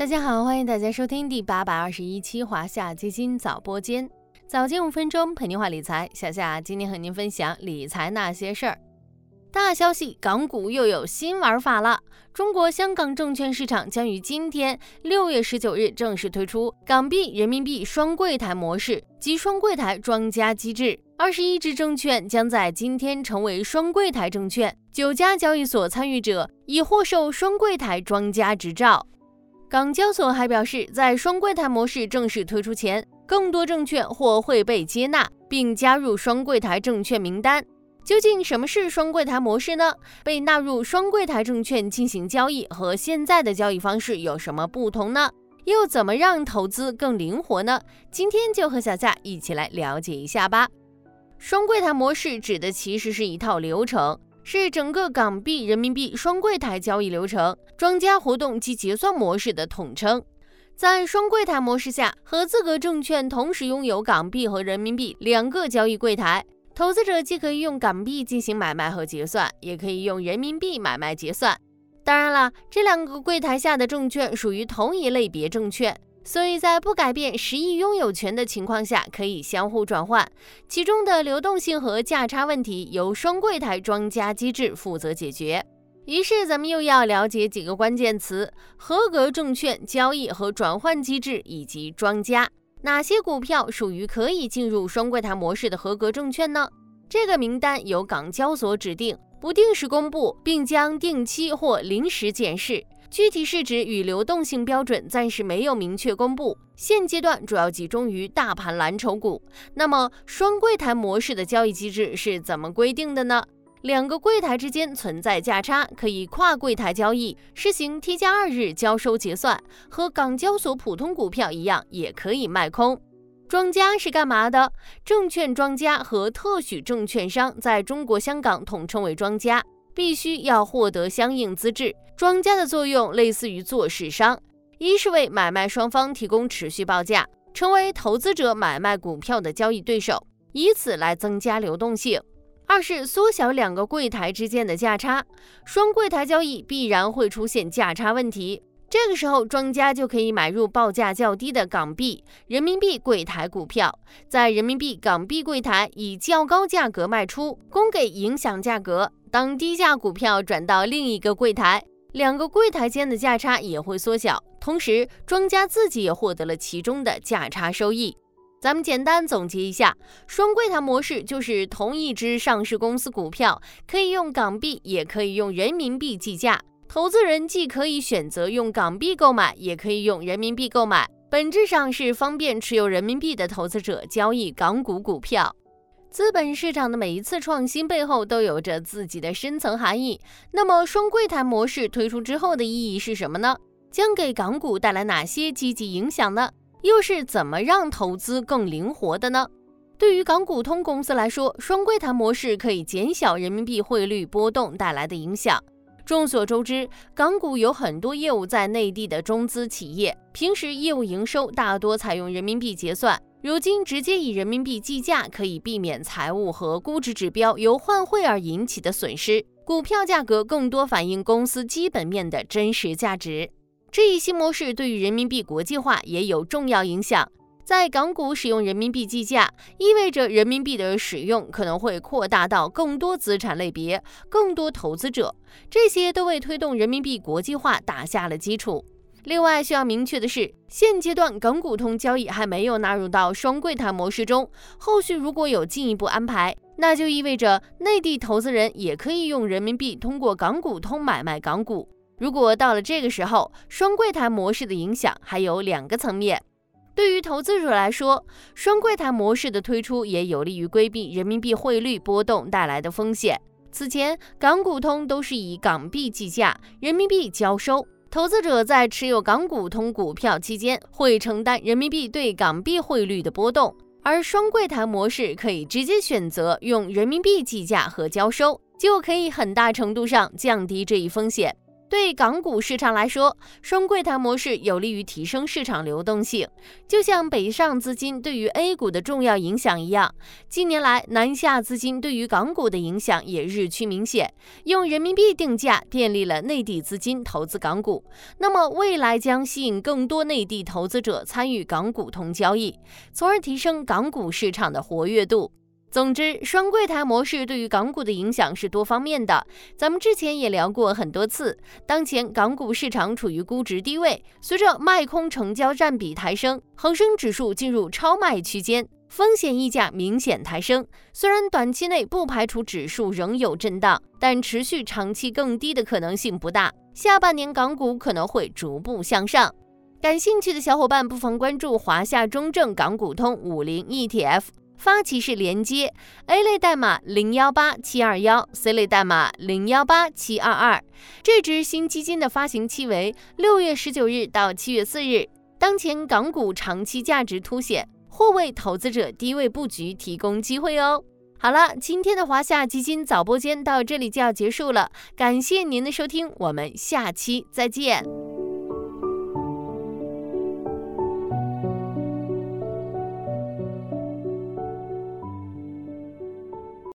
大家好，欢迎大家收听第八百二十一期华夏基金早播间，早间五分钟陪您话理财。小夏今天和您分享理财那些事儿。大消息，港股又有新玩法了。中国香港证券市场将于今天六月十九日正式推出港币、人民币双柜台模式及双柜台庄家机制。二十一只证券将在今天成为双柜台证券，九家交易所参与者已获授双柜台庄家执照。港交所还表示，在双柜台模式正式推出前，更多证券或会被接纳并加入双柜台证券名单。究竟什么是双柜台模式呢？被纳入双柜台证券进行交易和现在的交易方式有什么不同呢？又怎么让投资更灵活呢？今天就和小夏一起来了解一下吧。双柜台模式指的其实是一套流程。是整个港币、人民币双柜台交易流程、庄家活动及结算模式的统称。在双柜台模式下，合资格证券同时拥有港币和人民币两个交易柜台，投资者既可以用港币进行买卖和结算，也可以用人民币买卖结算。当然了，这两个柜台下的证券属于同一类别证券。所以在不改变实际拥有权的情况下，可以相互转换，其中的流动性和价差问题由双柜台庄家机制负责解决。于是咱们又要了解几个关键词：合格证券交易和转换机制以及庄家。哪些股票属于可以进入双柜台模式的合格证券呢？这个名单由港交所指定，不定时公布，并将定期或临时检视。具体市值与流动性标准暂时没有明确公布，现阶段主要集中于大盘蓝筹股。那么双柜台模式的交易机制是怎么规定的呢？两个柜台之间存在价差，可以跨柜台交易，实行 T 加二日交收结算，和港交所普通股票一样，也可以卖空。庄家是干嘛的？证券庄家和特许证券商在中国香港统称为庄家。必须要获得相应资质。庄家的作用类似于做市商，一是为买卖双方提供持续报价，成为投资者买卖股票的交易对手，以此来增加流动性；二是缩小两个柜台之间的价差。双柜台交易必然会出现价差问题，这个时候庄家就可以买入报价较低的港币、人民币柜台股票，在人民币、港币柜台以较高价格卖出，供给影响价格。当低价股票转到另一个柜台，两个柜台间的价差也会缩小，同时庄家自己也获得了其中的价差收益。咱们简单总结一下，双柜台模式就是同一只上市公司股票可以用港币，也可以用人民币计价，投资人既可以选择用港币购买，也可以用人民币购买，本质上是方便持有人民币的投资者交易港股股票。资本市场的每一次创新背后都有着自己的深层含义。那么，双柜台模式推出之后的意义是什么呢？将给港股带来哪些积极影响呢？又是怎么让投资更灵活的呢？对于港股通公司来说，双柜台模式可以减小人民币汇率波动带来的影响。众所周知，港股有很多业务在内地的中资企业，平时业务营收大多采用人民币结算。如今直接以人民币计价，可以避免财务和估值指标由换汇而引起的损失，股票价格更多反映公司基本面的真实价值。这一新模式对于人民币国际化也有重要影响。在港股使用人民币计价，意味着人民币的使用可能会扩大到更多资产类别、更多投资者，这些都为推动人民币国际化打下了基础。另外需要明确的是，现阶段港股通交易还没有纳入到双柜台模式中。后续如果有进一步安排，那就意味着内地投资人也可以用人民币通过港股通买卖港股。如果到了这个时候，双柜台模式的影响还有两个层面。对于投资者来说，双柜台模式的推出也有利于规避人民币汇率波动带来的风险。此前港股通都是以港币计价，人民币交收。投资者在持有港股通股票期间，会承担人民币对港币汇率的波动，而双柜台模式可以直接选择用人民币计价和交收，就可以很大程度上降低这一风险。对港股市场来说，双柜台模式有利于提升市场流动性，就像北上资金对于 A 股的重要影响一样。近年来，南下资金对于港股的影响也日趋明显。用人民币定价，便利了内地资金投资港股。那么，未来将吸引更多内地投资者参与港股通交易，从而提升港股市场的活跃度。总之，双柜台模式对于港股的影响是多方面的。咱们之前也聊过很多次，当前港股市场处于估值低位，随着卖空成交占比抬升，恒生指数进入超卖区间，风险溢价明显抬升。虽然短期内不排除指数仍有震荡，但持续长期更低的可能性不大。下半年港股可能会逐步向上。感兴趣的小伙伴不妨关注华夏中证港股通五零 ETF。发起式连接，A 类代码零幺八七二幺，C 类代码零幺八七二二。这支新基金的发行期为六月十九日到七月四日。当前港股长期价值凸显，或为投资者低位布局提供机会哦。好了，今天的华夏基金早播间到这里就要结束了，感谢您的收听，我们下期再见。